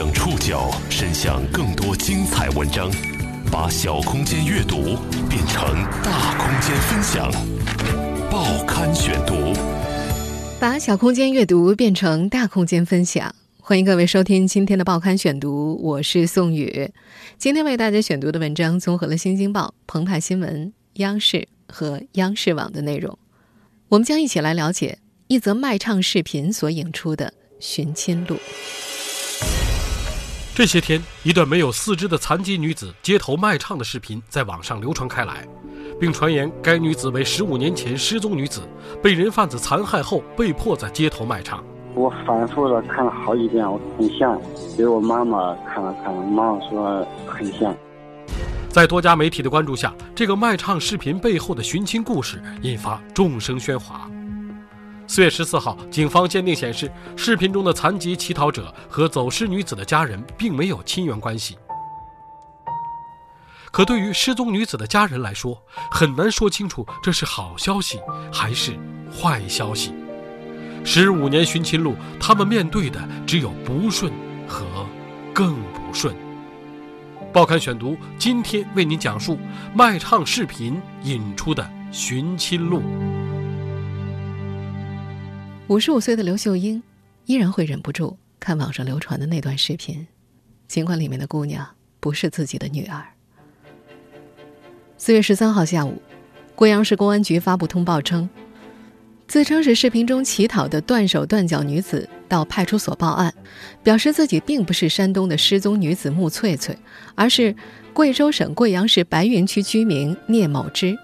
将触角伸向更多精彩文章，把小空间阅读变成大空间分享。报刊选读，把小空间阅读变成大空间分享。欢迎各位收听今天的报刊选读，我是宋宇。今天为大家选读的文章综合了《新京报》、澎湃新闻、央视和央视网的内容。我们将一起来了解一则卖唱视频所引出的寻亲路。这些天，一段没有四肢的残疾女子街头卖唱的视频在网上流传开来，并传言该女子为十五年前失踪女子，被人贩子残害后被迫在街头卖唱。我反复的看了好几遍，我很像，给我妈妈看了看，妈妈说很像。在多家媒体的关注下，这个卖唱视频背后的寻亲故事引发众生喧哗。四月十四号，警方鉴定显示，视频中的残疾乞讨者和走失女子的家人并没有亲缘关系。可对于失踪女子的家人来说，很难说清楚这是好消息还是坏消息。十五年寻亲路，他们面对的只有不顺和更不顺。报刊选读今天为您讲述卖唱视频引出的寻亲路。五十五岁的刘秀英，依然会忍不住看网上流传的那段视频，尽管里面的姑娘不是自己的女儿。四月十三号下午，贵阳市公安局发布通报称，自称是视频中乞讨的断手断脚女子到派出所报案，表示自己并不是山东的失踪女子穆翠翠，而是贵州省贵阳市白云区居民聂某芝。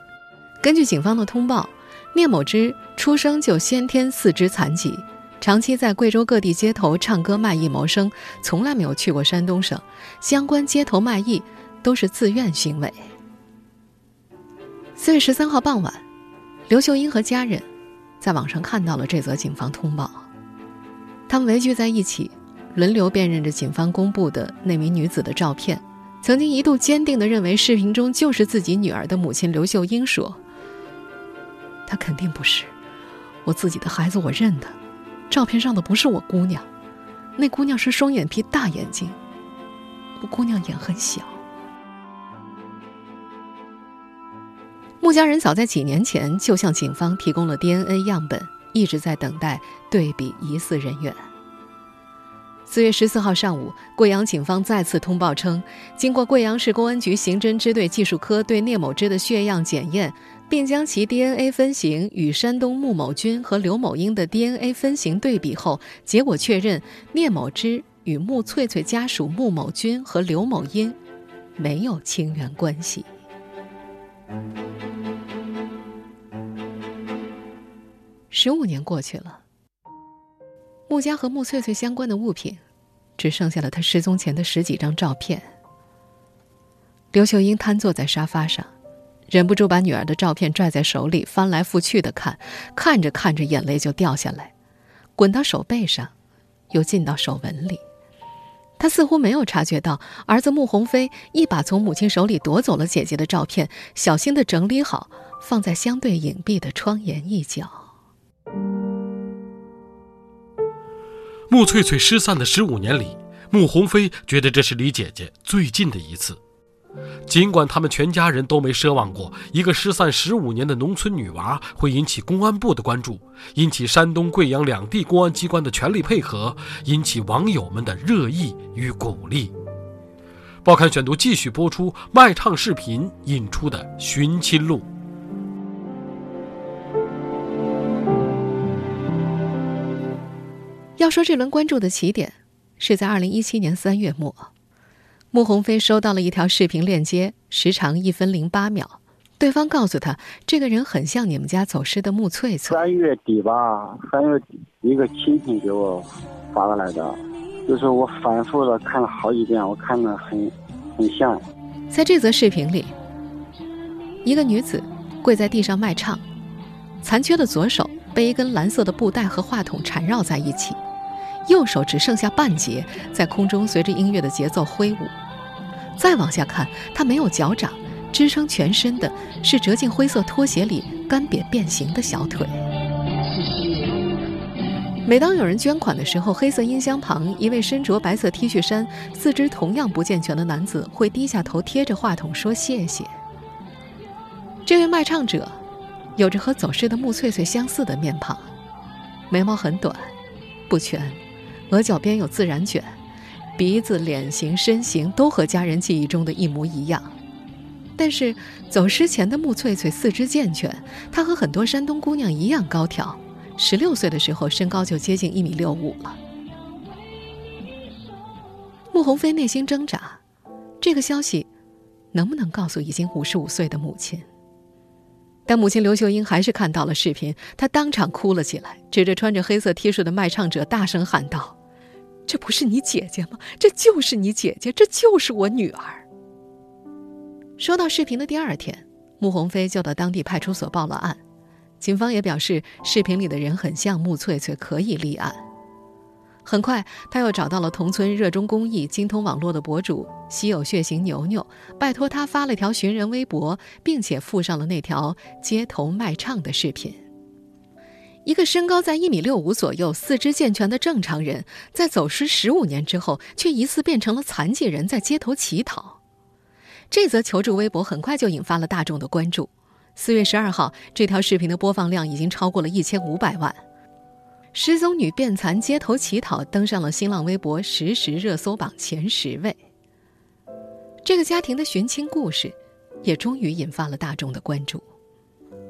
根据警方的通报。聂某之出生就先天四肢残疾，长期在贵州各地街头唱歌卖艺谋生，从来没有去过山东省。相关街头卖艺都是自愿行为。四月十三号傍晚，刘秀英和家人在网上看到了这则警方通报，他们围聚在一起，轮流辨认着警方公布的那名女子的照片。曾经一度坚定地认为视频中就是自己女儿的母亲刘秀英说。他肯定不是我自己的孩子，我认得。照片上的不是我姑娘，那姑娘是双眼皮、大眼睛。我姑娘眼很小。穆家人早在几年前就向警方提供了 DNA 样本，一直在等待对比疑似人员。四月十四号上午，贵阳警方再次通报称，经过贵阳市公安局刑侦支队技术科对聂某之的血样检验。并将其 DNA 分型与山东穆某军和刘某英的 DNA 分型对比后，结果确认聂某芝与穆翠翠家属穆某军和刘某英没有亲缘关系。十五年过去了，穆家和穆翠翠相关的物品，只剩下了他失踪前的十几张照片。刘秀英瘫坐在沙发上。忍不住把女儿的照片拽在手里翻来覆去的看，看着看着眼泪就掉下来，滚到手背上，又进到手纹里。他似乎没有察觉到儿子穆鸿飞一把从母亲手里夺走了姐姐的照片，小心的整理好，放在相对隐蔽的窗沿一角。穆翠翠失散的十五年里，穆鸿飞觉得这是离姐姐最近的一次。尽管他们全家人都没奢望过一个失散十五年的农村女娃会引起公安部的关注，引起山东、贵阳两地公安机关的全力配合，引起网友们的热议与鼓励。报刊选读继续播出卖唱视频引出的寻亲路。要说这轮关注的起点，是在二零一七年三月末。穆鸿飞收到了一条视频链接，时长一分零八秒。对方告诉他，这个人很像你们家走失的穆翠翠。三月底吧，三月底一个亲戚给我发过来的，就是我反复的看了好几遍，我看的很很像。在这则视频里，一个女子跪在地上卖唱，残缺的左手被一根蓝色的布带和话筒缠绕在一起，右手只剩下半截，在空中随着音乐的节奏挥舞。再往下看，他没有脚掌，支撑全身的是折进灰色拖鞋里干瘪变形的小腿。每当有人捐款的时候，黑色音箱旁一位身着白色 T 恤衫、四肢同样不健全的男子会低下头贴着话筒说谢谢。这位卖唱者有着和走失的穆翠翠相似的面庞，眉毛很短，不全，额角边有自然卷，鼻子、脸型、身形都和家人记忆中的一模一样。但是走失前的穆翠翠四肢健全，她和很多山东姑娘一样高挑。十六岁的时候，身高就接近一米六五了。穆鸿飞内心挣扎，这个消息能不能告诉已经五十五岁的母亲？但母亲刘秀英还是看到了视频，她当场哭了起来，指着穿着黑色 T 恤的卖唱者，大声喊道：“这不是你姐姐吗？这就是你姐姐，这就是我女儿。”收到视频的第二天，穆鸿飞就到当地派出所报了案。警方也表示，视频里的人很像穆翠翠，可以立案。很快，他又找到了同村热衷公益、精通网络的博主“稀有血型牛牛”，拜托他发了条寻人微博，并且附上了那条街头卖唱的视频。一个身高在一米六五左右、四肢健全的正常人，在走失十五年之后，却疑似变成了残疾人，在街头乞讨。这则求助微博很快就引发了大众的关注。四月十二号，这条视频的播放量已经超过了一千五百万。失踪女变残街头乞讨登上了新浪微博实时热搜榜前十位。这个家庭的寻亲故事，也终于引发了大众的关注。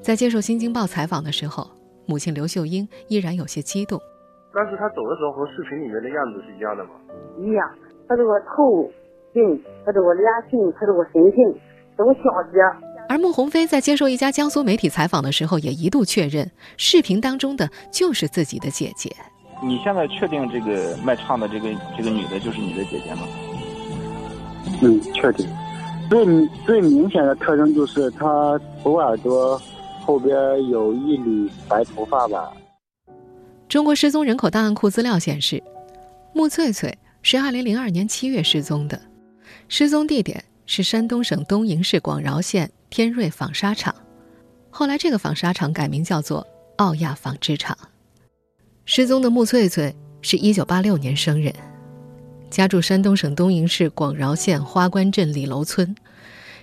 在接受《新京报》采访的时候，母亲刘秀英依然有些激动。但是她走的时候和视频里面的样子是一样的吗？一样，她这个头型，她这个脸型，她这个身形，这个小姐。而穆鸿飞在接受一家江苏媒体采访的时候，也一度确认，视频当中的就是自己的姐姐。你现在确定这个卖唱的这个这个女的就是你的姐姐吗？嗯，确定。最最明显的特征就是她左耳朵后边有一缕白头发吧。中国失踪人口档案库资料显示，穆翠翠是2002年7月失踪的，失踪地点是山东省东营市广饶县。天瑞纺纱厂，后来这个纺纱厂改名叫做奥亚纺织厂。失踪的穆翠翠是一九八六年生人，家住山东省东营市广饶县花关镇李楼村。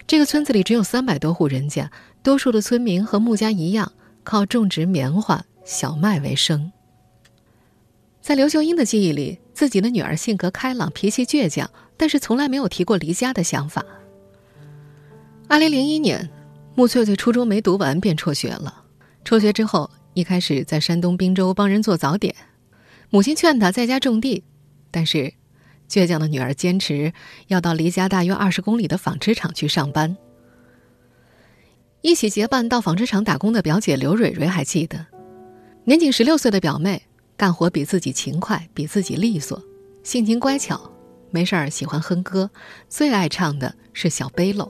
这个村子里只有三百多户人家，多数的村民和穆家一样，靠种植棉花、小麦为生。在刘秀英的记忆里，自己的女儿性格开朗、脾气倔强，但是从来没有提过离家的想法。二零零一年，穆翠翠初中没读完便辍学了。辍学之后，一开始在山东滨州帮人做早点。母亲劝她在家种地，但是倔强的女儿坚持要到离家大约二十公里的纺织厂去上班。一起结伴到纺织厂打工的表姐刘蕊蕊还记得，年仅十六岁的表妹干活比自己勤快，比自己利索，性情乖巧，没事儿喜欢哼歌，最爱唱的是小背篓。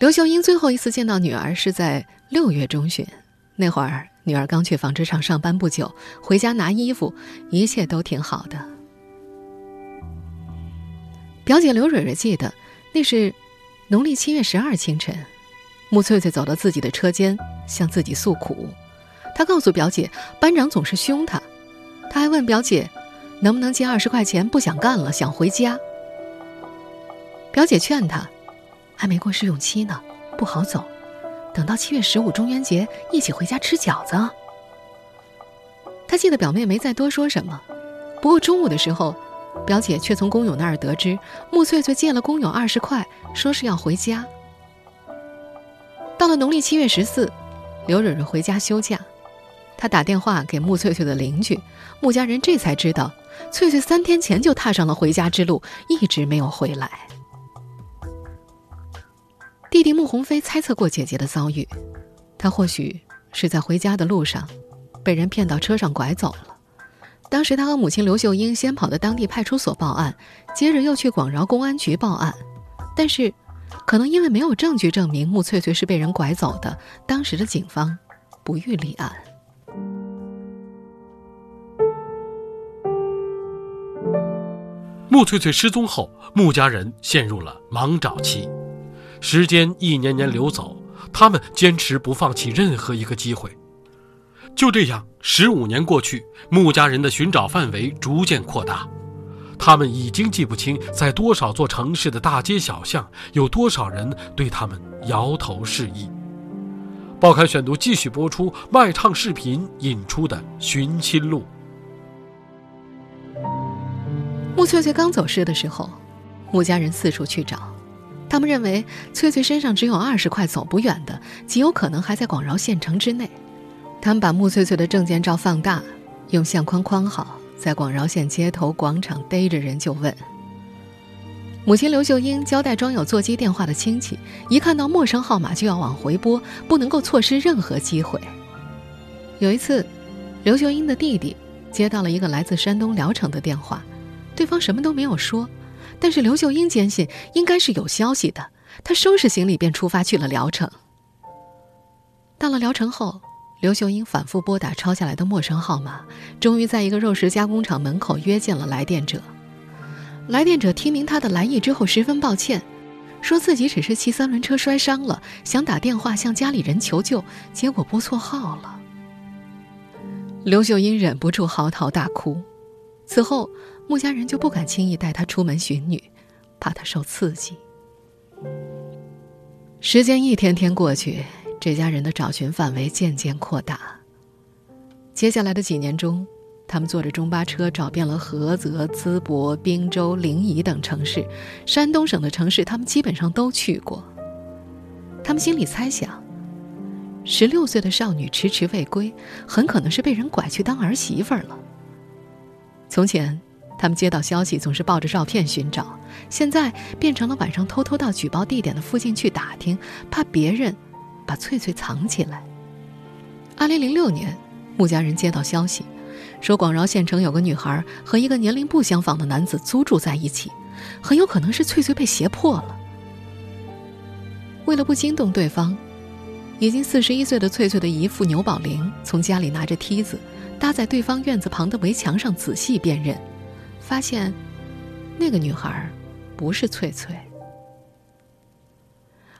刘秀英最后一次见到女儿是在六月中旬，那会儿女儿刚去纺织厂上班不久，回家拿衣服，一切都挺好的。表姐刘蕊蕊记得，那是农历七月十二清晨，穆翠翠走到自己的车间，向自己诉苦。她告诉表姐，班长总是凶她，她还问表姐，能不能借二十块钱，不想干了，想回家。表姐劝她。还没过试用期呢，不好走。等到七月十五中元节，一起回家吃饺子。他记得表妹没再多说什么。不过中午的时候，表姐却从工友那儿得知，穆翠翠借了工友二十块，说是要回家。到了农历七月十四，刘蕊蕊回家休假，她打电话给穆翠翠的邻居，穆家人这才知道，翠翠三天前就踏上了回家之路，一直没有回来。弟弟穆鸿飞猜测过姐姐的遭遇，他或许是在回家的路上，被人骗到车上拐走了。当时他和母亲刘秀英先跑到当地派出所报案，接着又去广饶公安局报案，但是，可能因为没有证据证明穆翠翠是被人拐走的，当时的警方不予立案。穆翠翠失踪后，穆家人陷入了忙找期。时间一年年流走，他们坚持不放弃任何一个机会。就这样，十五年过去，穆家人的寻找范围逐渐扩大。他们已经记不清，在多少座城市的大街小巷，有多少人对他们摇头示意。报刊选读继续播出卖唱视频引出的寻亲路。穆翠翠刚走失的时候，穆家人四处去找，他们认为翠翠身上只有二十块，走不远的，极有可能还在广饶县城之内。他们把穆翠翠的证件照放大，用相框框好。在广饶县街头广场逮着人就问。母亲刘秀英交代装有座机电话的亲戚，一看到陌生号码就要往回拨，不能够错失任何机会。有一次，刘秀英的弟弟接到了一个来自山东聊城的电话，对方什么都没有说，但是刘秀英坚信应该是有消息的，她收拾行李便出发去了聊城。到了聊城后。刘秀英反复拨打抄下来的陌生号码，终于在一个肉食加工厂门口约见了来电者。来电者听明他的来意之后，十分抱歉，说自己只是骑三轮车摔伤了，想打电话向家里人求救，结果拨错号了。刘秀英忍不住嚎啕大哭。此后，穆家人就不敢轻易带她出门寻女，怕她受刺激。时间一天天过去。这家人的找寻范围渐渐扩大。接下来的几年中，他们坐着中巴车找遍了菏泽、淄博、滨州、临沂等城市，山东省的城市他们基本上都去过。他们心里猜想，十六岁的少女迟迟未归，很可能是被人拐去当儿媳妇了。从前，他们接到消息总是抱着照片寻找，现在变成了晚上偷偷到举报地点的附近去打听，怕别人。把翠翠藏起来。二零零六年，穆家人接到消息，说广饶县城有个女孩和一个年龄不相仿的男子租住在一起，很有可能是翠翠被胁迫了。为了不惊动对方，已经四十一岁的翠翠的姨父牛宝玲从家里拿着梯子，搭在对方院子旁的围墙上仔细辨认，发现那个女孩不是翠翠。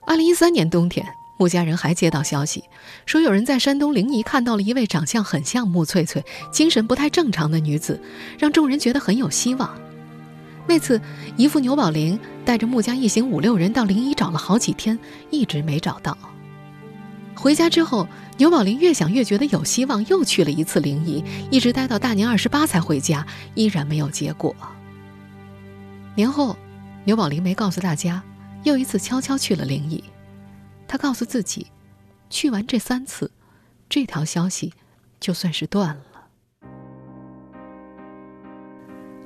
二零一三年冬天。穆家人还接到消息，说有人在山东临沂看到了一位长相很像穆翠翠、精神不太正常的女子，让众人觉得很有希望。那次，姨父牛宝林带着穆家一行五六人到临沂找了好几天，一直没找到。回家之后，牛宝林越想越觉得有希望，又去了一次临沂，一直待到大年二十八才回家，依然没有结果。年后，牛宝林没告诉大家，又一次悄悄去了临沂。他告诉自己，去完这三次，这条消息就算是断了。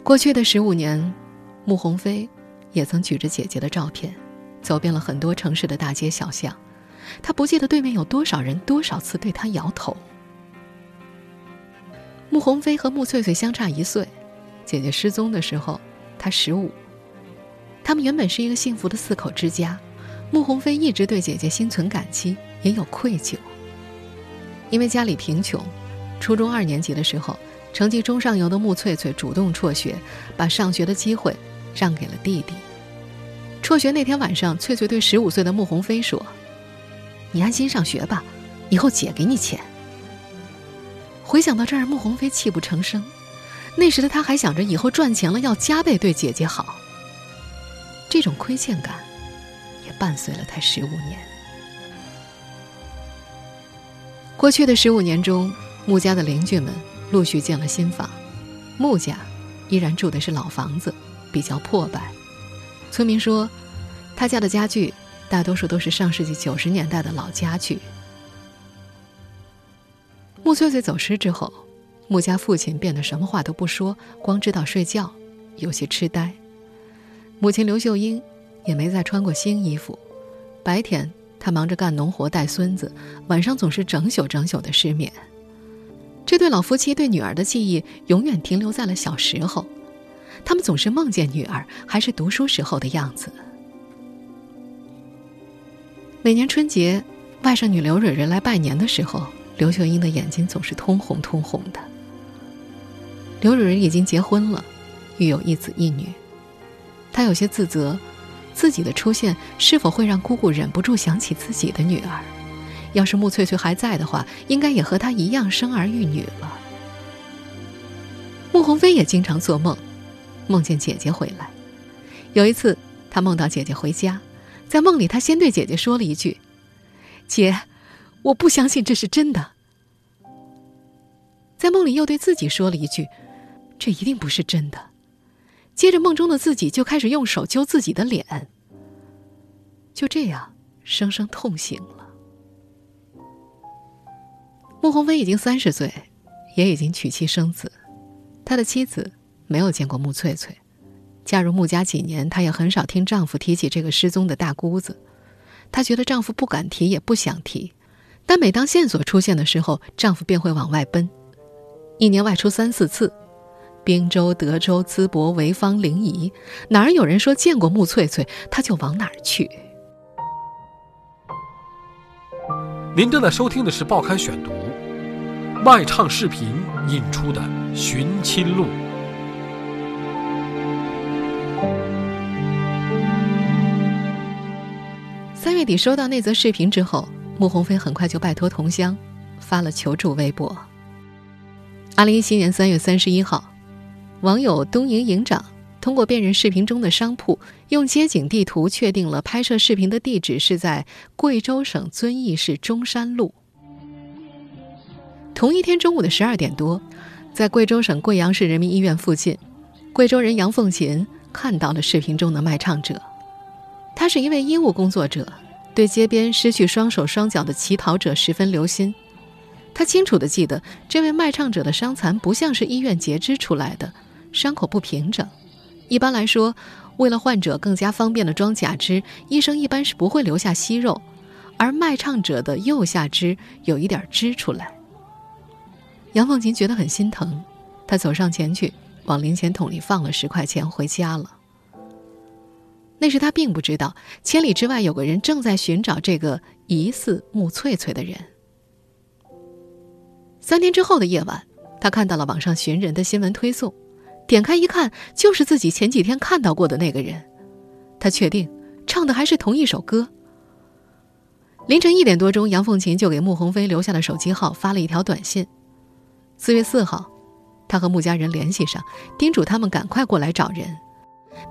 过去的十五年，穆鸿飞也曾举着姐姐的照片，走遍了很多城市的大街小巷。他不记得对面有多少人，多少次对他摇头。穆鸿飞和穆翠翠相差一岁，姐姐失踪的时候，他十五。他们原本是一个幸福的四口之家。穆鸿飞一直对姐姐心存感激，也有愧疚。因为家里贫穷，初中二年级的时候，成绩中上游的穆翠翠主动辍学，把上学的机会让给了弟弟。辍学那天晚上，翠翠对十五岁的穆鸿飞说：“你安心上学吧，以后姐给你钱。”回想到这儿，穆鸿飞泣不成声。那时的他还想着以后赚钱了要加倍对姐姐好。这种亏欠感。伴随了他十五年。过去的十五年中，穆家的邻居们陆续建了新房，穆家依然住的是老房子，比较破败。村民说，他家的家具大多数都是上世纪九十年代的老家具。穆翠翠走失之后，穆家父亲变得什么话都不说，光知道睡觉，有些痴呆。母亲刘秀英。也没再穿过新衣服，白天他忙着干农活带孙子，晚上总是整宿整宿的失眠。这对老夫妻对女儿的记忆永远停留在了小时候，他们总是梦见女儿还是读书时候的样子。每年春节，外甥女刘蕊蕊来拜年的时候，刘秀英的眼睛总是通红通红的。刘蕊蕊已经结婚了，育有一子一女，她有些自责。自己的出现是否会让姑姑忍不住想起自己的女儿？要是穆翠翠还在的话，应该也和她一样生儿育女了。穆鸿飞也经常做梦，梦见姐姐回来。有一次，他梦到姐姐回家，在梦里，他先对姐姐说了一句：“姐，我不相信这是真的。”在梦里又对自己说了一句：“这一定不是真的。”接着，梦中的自己就开始用手揪自己的脸。就这样，生生痛醒了。穆鸿飞已经三十岁，也已经娶妻生子。他的妻子没有见过穆翠翠，嫁入穆家几年，她也很少听丈夫提起这个失踪的大姑子。她觉得丈夫不敢提，也不想提。但每当线索出现的时候，丈夫便会往外奔，一年外出三四次。滨州、德州、淄博、潍坊、临沂，哪儿有人说见过穆翠翠，他就往哪儿去。您正在收听的是《报刊选读》，卖唱视频引出的《寻亲录》。三月底收到那则视频之后，穆鸿飞很快就拜托同乡发了求助微博。二零一七年三月三十一号。网友东营营长通过辨认视频中的商铺，用街景地图确定了拍摄视频的地址是在贵州省遵义市中山路。同一天中午的十二点多，在贵州省贵阳市人民医院附近，贵州人杨凤琴看到了视频中的卖唱者。他是一位医务工作者，对街边失去双手双脚的乞讨者十分留心。他清楚地记得，这位卖唱者的伤残不像是医院截肢出来的。伤口不平整，一般来说，为了患者更加方便的装假肢，医生一般是不会留下息肉。而卖唱者的右下肢有一点支出来。杨凤琴觉得很心疼，她走上前去，往零钱桶里放了十块钱，回家了。那时她并不知道，千里之外有个人正在寻找这个疑似穆翠翠的人。三天之后的夜晚，她看到了网上寻人的新闻推送。点开一看，就是自己前几天看到过的那个人。他确定唱的还是同一首歌。凌晨一点多钟，杨凤琴就给穆鸿飞留下了手机号，发了一条短信。四月四号，他和穆家人联系上，叮嘱他们赶快过来找人。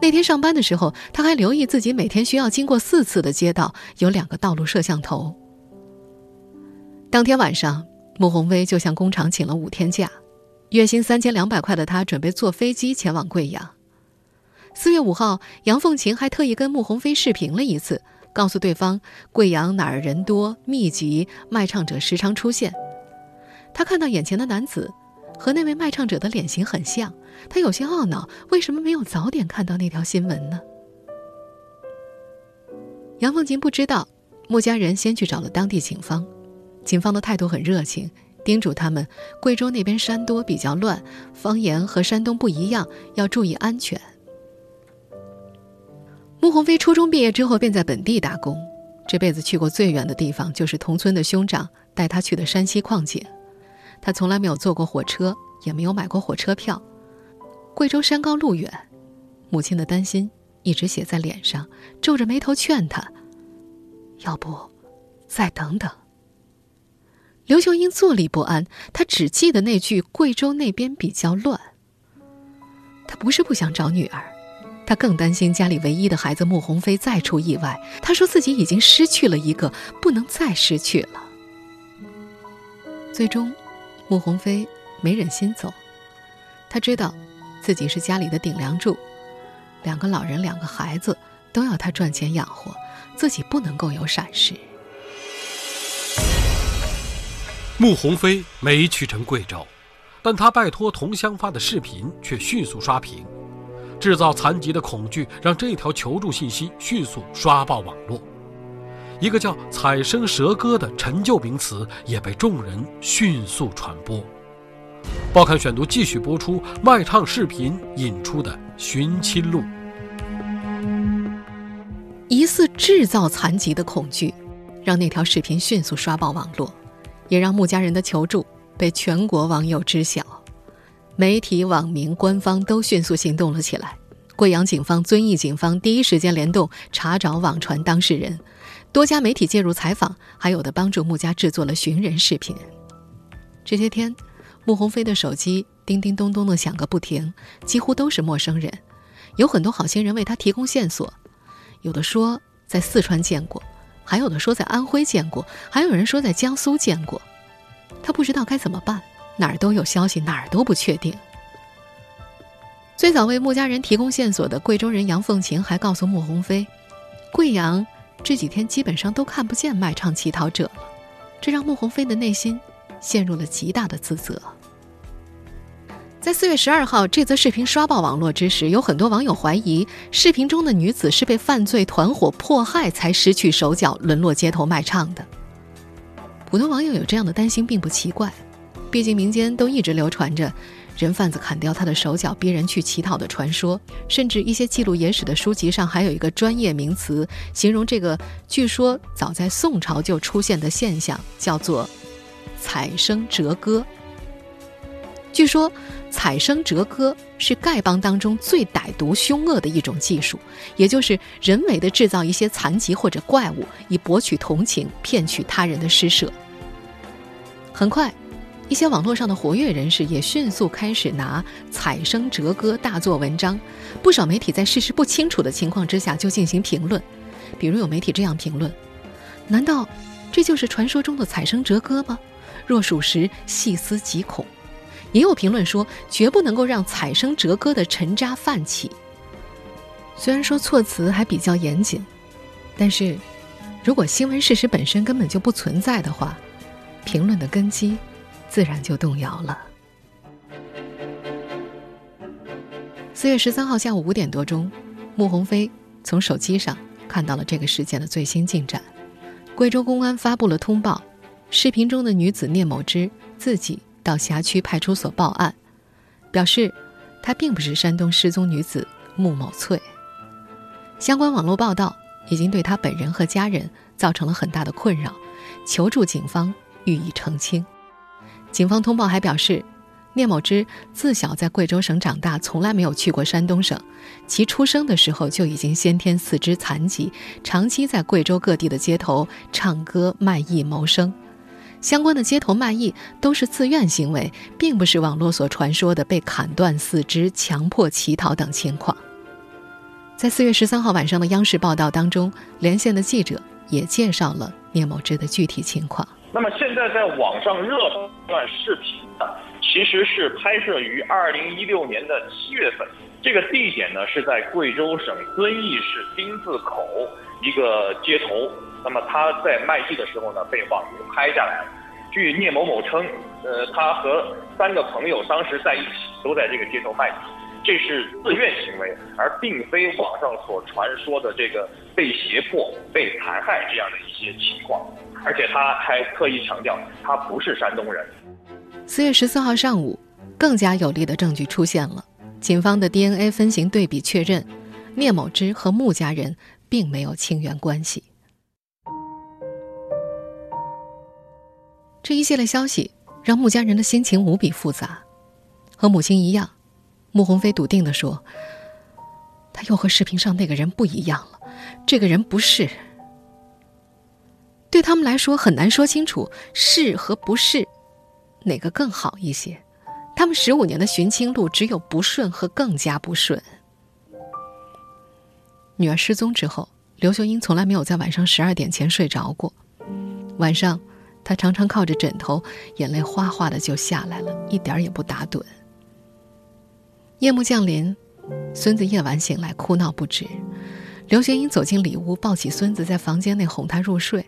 那天上班的时候，他还留意自己每天需要经过四次的街道，有两个道路摄像头。当天晚上，穆鸿飞就向工厂请了五天假。月薪三千两百块的他准备坐飞机前往贵阳。四月五号，杨凤琴还特意跟穆鸿飞视频了一次，告诉对方贵阳哪儿人多密集，卖唱者时常出现。他看到眼前的男子和那位卖唱者的脸型很像，他有些懊恼，为什么没有早点看到那条新闻呢？杨凤琴不知道，穆家人先去找了当地警方，警方的态度很热情。叮嘱他们，贵州那边山多，比较乱，方言和山东不一样，要注意安全。穆鸿飞初中毕业之后便在本地打工，这辈子去过最远的地方就是同村的兄长带他去的山西矿井。他从来没有坐过火车，也没有买过火车票。贵州山高路远，母亲的担心一直写在脸上，皱着眉头劝他：“要不，再等等。”刘秀英坐立不安，她只记得那句“贵州那边比较乱”。她不是不想找女儿，她更担心家里唯一的孩子穆鸿飞再出意外。她说自己已经失去了一个，不能再失去了。最终，穆鸿飞没忍心走，他知道，自己是家里的顶梁柱，两个老人，两个孩子都要他赚钱养活，自己不能够有闪失。穆鸿飞没去成贵州，但他拜托同乡发的视频却迅速刷屏，制造残疾的恐惧，让这条求助信息迅速刷爆网络。一个叫“采声蛇歌”的陈旧名词也被众人迅速传播。报刊选读继续播出卖唱视频引出的寻亲录，疑似制造残疾的恐惧，让那条视频迅速刷爆网络。也让穆家人的求助被全国网友知晓，媒体、网民、官方都迅速行动了起来。贵阳警方、遵义警方第一时间联动查找网传当事人，多家媒体介入采访，还有的帮助穆家制作了寻人视频。这些天，穆鸿飞的手机叮叮咚咚的响个不停，几乎都是陌生人。有很多好心人为他提供线索，有的说在四川见过，还有的说在安徽见过，还有人说在江苏见过。他不知道该怎么办，哪儿都有消息，哪儿都不确定。最早为穆家人提供线索的贵州人杨凤琴还告诉穆鸿飞，贵阳这几天基本上都看不见卖唱乞讨者了，这让穆鸿飞的内心陷入了极大的自责。在四月十二号这则视频刷爆网络之时，有很多网友怀疑视频中的女子是被犯罪团伙迫害才失去手脚，沦落街头卖唱的。普通网友有这样的担心并不奇怪，毕竟民间都一直流传着。人贩子砍掉他的手脚，逼人去乞讨的传说，甚至一些记录野史的书籍上还有一个专业名词，形容这个据说早在宋朝就出现的现象，叫做“采生折割”。据说，采生折割是丐帮当中最歹毒凶恶的一种技术，也就是人为的制造一些残疾或者怪物，以博取同情，骗取他人的施舍。很快。一些网络上的活跃人士也迅速开始拿“采生折割”大做文章，不少媒体在事实不清楚的情况之下就进行评论。比如有媒体这样评论：“难道这就是传说中的采生折割吗？若属实，细思极恐。”也有评论说：“绝不能够让采生折割的沉渣泛起。”虽然说措辞还比较严谨，但是如果新闻事实本身根本就不存在的话，评论的根基。自然就动摇了。四月十三号下午五点多钟，穆鸿飞从手机上看到了这个事件的最新进展。贵州公安发布了通报，视频中的女子聂某芝自己到辖区派出所报案，表示她并不是山东失踪女子穆某翠。相关网络报道已经对她本人和家人造成了很大的困扰，求助警方予以澄清。警方通报还表示，聂某芝自小在贵州省长大，从来没有去过山东省。其出生的时候就已经先天四肢残疾，长期在贵州各地的街头唱歌卖艺谋生。相关的街头卖艺都是自愿行为，并不是网络所传说的被砍断四肢、强迫乞讨等情况。在四月十三号晚上的央视报道当中，连线的记者也介绍了聂某芝的具体情况。那么现在在网上热段视频呢，其实是拍摄于二零一六年的七月份，这个地点呢是在贵州省遵义市丁字口一个街头。那么他在卖艺的时候呢，被网民拍下来了。据聂某某称，呃，他和三个朋友当时在一起，都在这个街头卖艺，这是自愿行为，而并非网上所传说的这个被胁迫、被残害这样的一些情况。而且他还特意强调，他不是山东人。四月十四号上午，更加有力的证据出现了。警方的 DNA 分型对比确认，聂某芝和穆家人并没有亲缘关系。这一系列消息让穆家人的心情无比复杂。和母亲一样，穆鸿飞笃定地说：“他又和视频上那个人不一样了，这个人不是。”对他们来说很难说清楚是和不是，哪个更好一些。他们十五年的寻亲路只有不顺和更加不顺。女儿失踪之后，刘秀英从来没有在晚上十二点前睡着过。晚上，他常常靠着枕头，眼泪哗哗的就下来了，一点也不打盹。夜幕降临，孙子夜晚醒来哭闹不止。刘学英走进里屋，抱起孙子，在房间内哄他入睡。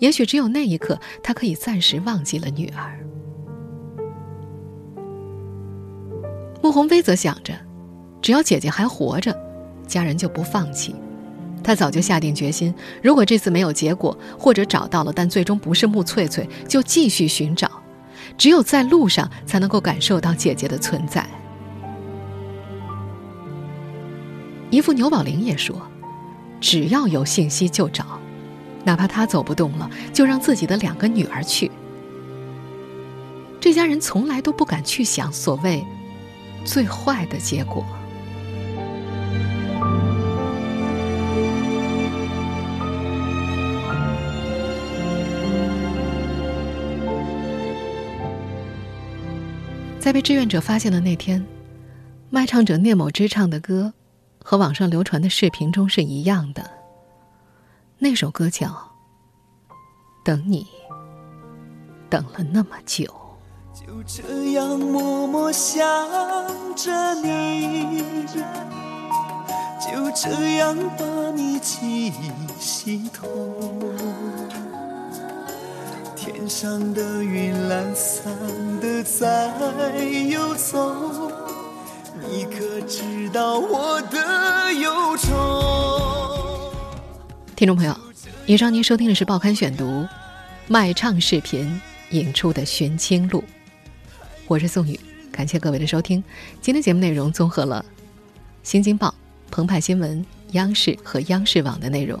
也许只有那一刻，他可以暂时忘记了女儿。穆鸿飞则想着，只要姐姐还活着，家人就不放弃。他早就下定决心，如果这次没有结果，或者找到了，但最终不是穆翠翠，就继续寻找。只有在路上，才能够感受到姐姐的存在。姨父牛宝林也说。只要有信息就找，哪怕他走不动了，就让自己的两个女儿去。这家人从来都不敢去想所谓最坏的结果。在被志愿者发现的那天，卖唱者聂某之唱的歌，和网上流传的视频中是一样的。那首歌叫《等你》，等了那么久。就这样默默想着你，就这样把你记心头。天上的云懒散的在游走，你可知道我的忧愁？听众朋友，以上您收听的是《报刊选读》，卖唱视频引出的寻亲录。我是宋宇，感谢各位的收听。今天节目内容综合了《新京报》、澎湃新闻、央视和央视网的内容。